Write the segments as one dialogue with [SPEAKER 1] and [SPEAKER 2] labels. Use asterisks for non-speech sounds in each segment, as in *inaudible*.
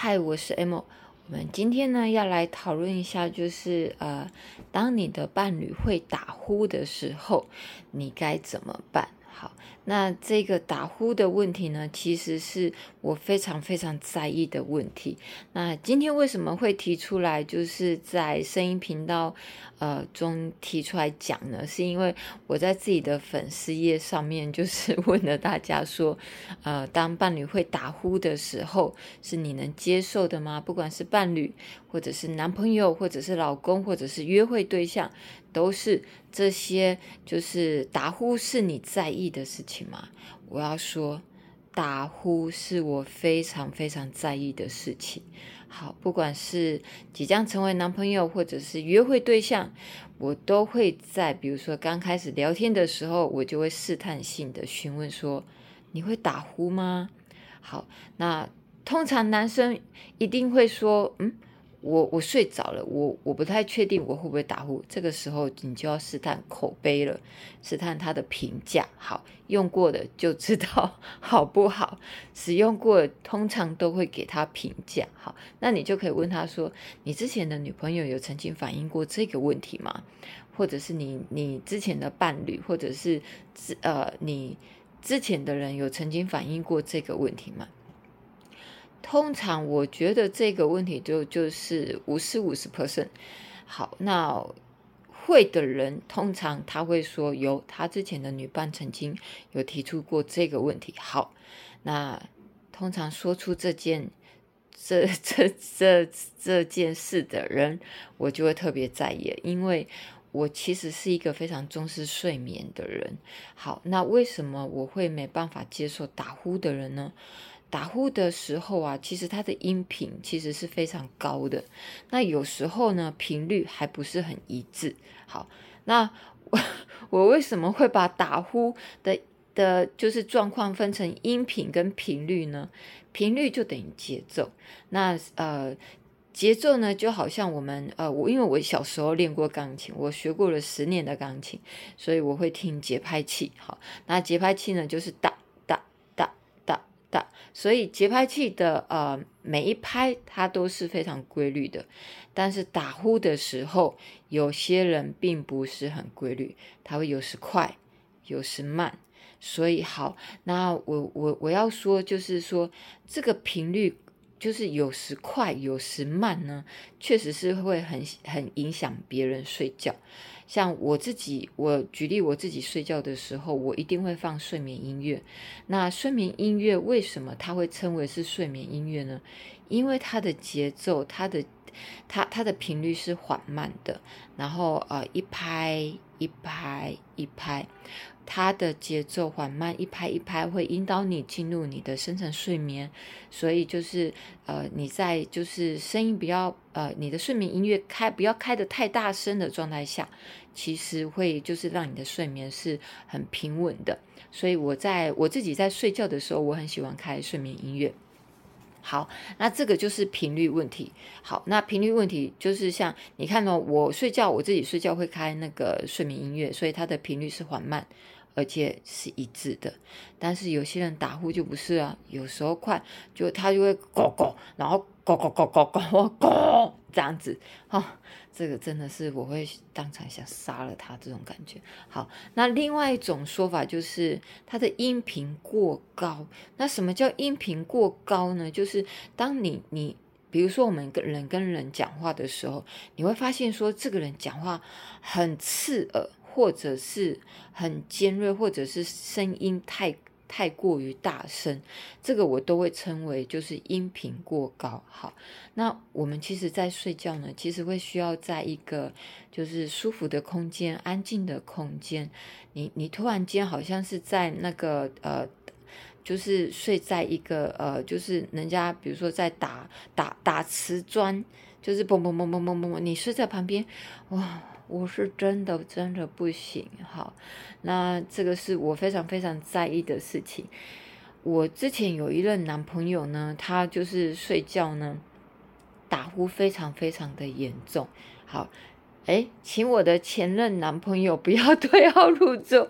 [SPEAKER 1] 嗨，我是 M。我们今天呢要来讨论一下，就是呃，当你的伴侣会打呼的时候，你该怎么办？好。那这个打呼的问题呢，其实是我非常非常在意的问题。那今天为什么会提出来，就是在声音频道呃中提出来讲呢？是因为我在自己的粉丝页上面就是 *laughs* 问了大家说，呃，当伴侣会打呼的时候，是你能接受的吗？不管是伴侣，或者是男朋友，或者是老公，或者是约会对象。都是这些，就是打呼是你在意的事情吗？我要说，打呼是我非常非常在意的事情。好，不管是即将成为男朋友，或者是约会对象，我都会在，比如说刚开始聊天的时候，我就会试探性的询问说：“你会打呼吗？”好，那通常男生一定会说：“嗯。”我我睡着了，我我不太确定我会不会打呼。这个时候你就要试探口碑了，试探他的评价。好，用过的就知道 *laughs* 好不好，使用过通常都会给他评价。好，那你就可以问他说：“你之前的女朋友有曾经反映过这个问题吗？或者是你你之前的伴侣，或者是之呃你之前的人有曾经反映过这个问题吗？”通常我觉得这个问题就就是五十五十 percent。好，那会的人通常他会说有他之前的女伴曾经有提出过这个问题。好，那通常说出这件这这这这件事的人，我就会特别在意，因为我其实是一个非常重视睡眠的人。好，那为什么我会没办法接受打呼的人呢？打呼的时候啊，其实它的音频其实是非常高的。那有时候呢，频率还不是很一致。好，那我我为什么会把打呼的的，就是状况分成音频跟频率呢？频率就等于节奏。那呃，节奏呢，就好像我们呃，我因为我小时候练过钢琴，我学过了十年的钢琴，所以我会听节拍器。好，那节拍器呢，就是打。所以节拍器的呃每一拍它都是非常规律的，但是打呼的时候，有些人并不是很规律，它会有时快，有时慢。所以好，那我我我要说就是说这个频率。就是有时快，有时慢呢，确实是会很很影响别人睡觉。像我自己，我举例我自己睡觉的时候，我一定会放睡眠音乐。那睡眠音乐为什么它会称为是睡眠音乐呢？因为它的节奏，它的它它的频率是缓慢的，然后呃一拍一拍一拍。它的节奏缓慢，一拍一拍会引导你进入你的深层睡眠，所以就是呃你在就是声音比较呃你的睡眠音乐开不要开的太大声的状态下，其实会就是让你的睡眠是很平稳的。所以我在我自己在睡觉的时候，我很喜欢开睡眠音乐。好，那这个就是频率问题。好，那频率问题就是像你看到我睡觉，我自己睡觉会开那个睡眠音乐，所以它的频率是缓慢。而且是一致的，但是有些人打呼就不是啊，有时候快就他就会咕咕，然后咕咕咕咕咕咕这样子，哈，这个真的是我会当场想杀了他这种感觉。好，那另外一种说法就是他的音频过高。那什么叫音频过高呢？就是当你你比如说我们跟人跟人讲话的时候，你会发现说这个人讲话很刺耳。或者是很尖锐，或者是声音太太过于大声，这个我都会称为就是音频过高。好，那我们其实，在睡觉呢，其实会需要在一个就是舒服的空间、安静的空间。你你突然间好像是在那个呃，就是睡在一个呃，就是人家比如说在打打打瓷砖，就是嘣嘣嘣嘣嘣嘣，你睡在旁边，哇！我是真的真的不行，好，那这个是我非常非常在意的事情。我之前有一任男朋友呢，他就是睡觉呢打呼非常非常的严重。好，哎，请我的前任男朋友不要 *laughs* 对号入座，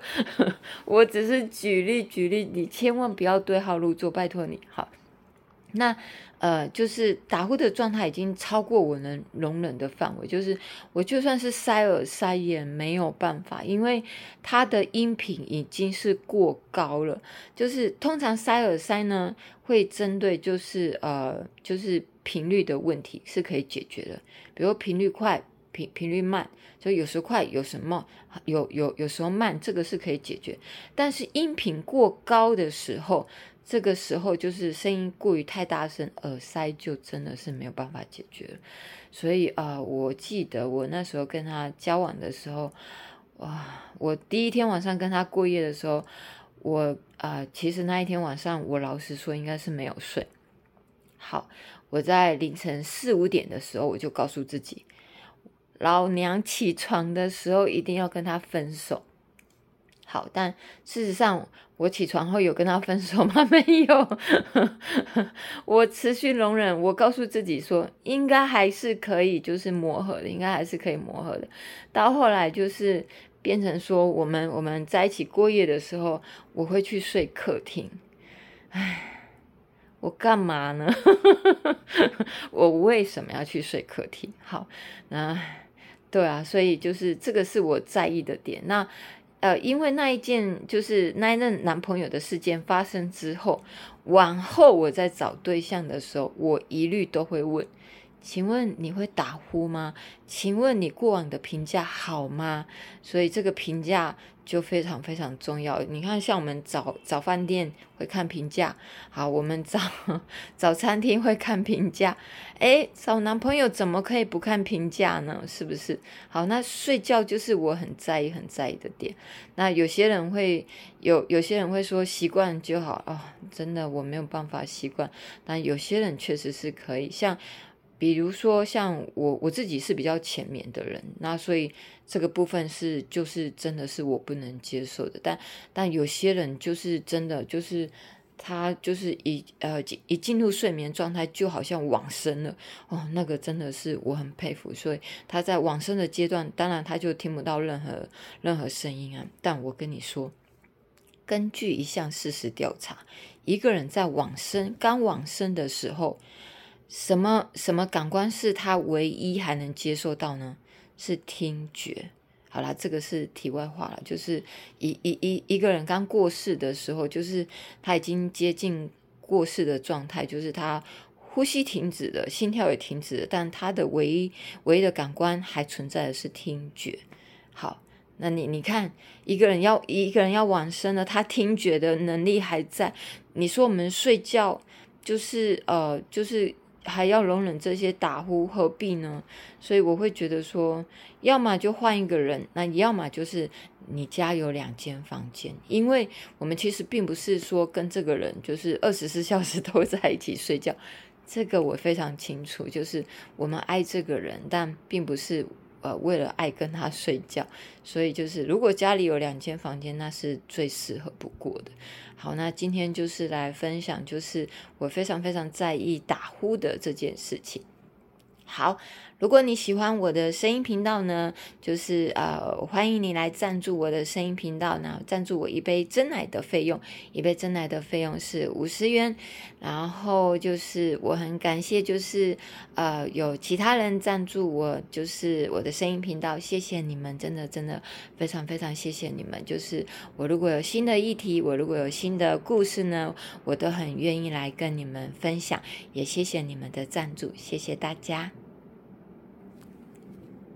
[SPEAKER 1] 我只是举例举例，你千万不要对号入座，拜托你。好，那呃，就是打呼的状态已经超过我能容忍的范围，就是我就算是塞耳塞也没有办法，因为它的音频已经是过高了。就是通常塞耳塞呢，会针对就是呃，就是频率的问题是可以解决的，比如频率快、频频率慢，就有时快，有什么有有有时候慢，这个是可以解决。但是音频过高的时候，这个时候就是声音过于太大声，耳塞就真的是没有办法解决。所以啊，我记得我那时候跟他交往的时候，哇，我第一天晚上跟他过夜的时候，我啊，其实那一天晚上我老实说应该是没有睡。好，我在凌晨四五点的时候，我就告诉自己，老娘起床的时候一定要跟他分手。好，但事实上，我起床后有跟他分手吗？*laughs* 没有，我持续容忍。我告诉自己说，应该还是可以，就是磨合的，应该还是可以磨合的。到后来就是变成说，我们我们在一起过夜的时候，我会去睡客厅。唉，我干嘛呢？*laughs* 我为什么要去睡客厅？好，那对啊，所以就是这个是我在意的点。那。呃，因为那一件就是那一任男朋友的事件发生之后，往后我在找对象的时候，我一律都会问。请问你会打呼吗？请问你过往的评价好吗？所以这个评价就非常非常重要。你看，像我们找找饭店会看评价，好，我们找找 *laughs* 餐厅会看评价，诶，找男朋友怎么可以不看评价呢？是不是？好，那睡觉就是我很在意很在意的点。那有些人会有有些人会说习惯就好啊，真的我没有办法习惯。但有些人确实是可以，像。比如说，像我我自己是比较浅眠的人，那所以这个部分是就是真的是我不能接受的。但但有些人就是真的就是他就是一呃一进入睡眠状态就好像往生了哦，那个真的是我很佩服。所以他在往生的阶段，当然他就听不到任何任何声音啊。但我跟你说，根据一项事实调查，一个人在往生刚往生的时候。什么什么感官是他唯一还能接受到呢？是听觉。好啦，这个是题外话了。就是一一一一个人刚过世的时候，就是他已经接近过世的状态，就是他呼吸停止了，心跳也停止了，但他的唯一唯一的感官还存在的是听觉。好，那你你看，一个人要一个人要往生了，他听觉的能力还在。你说我们睡觉就是呃就是。还要容忍这些打呼，何必呢？所以我会觉得说，要么就换一个人，那要么就是你家有两间房间，因为我们其实并不是说跟这个人就是二十四小时 *laughs* 都在一起睡觉，这个我非常清楚，就是我们爱这个人，但并不是。呃，为了爱跟他睡觉，所以就是如果家里有两间房间，那是最适合不过的。好，那今天就是来分享，就是我非常非常在意打呼的这件事情。好。如果你喜欢我的声音频道呢，就是呃，欢迎你来赞助我的声音频道然后，赞助我一杯真奶的费用，一杯真奶的费用是五十元。然后就是我很感谢，就是呃，有其他人赞助我，就是我的声音频道，谢谢你们，真的真的非常非常谢谢你们。就是我如果有新的议题，我如果有新的故事呢，我都很愿意来跟你们分享，也谢谢你们的赞助，谢谢大家。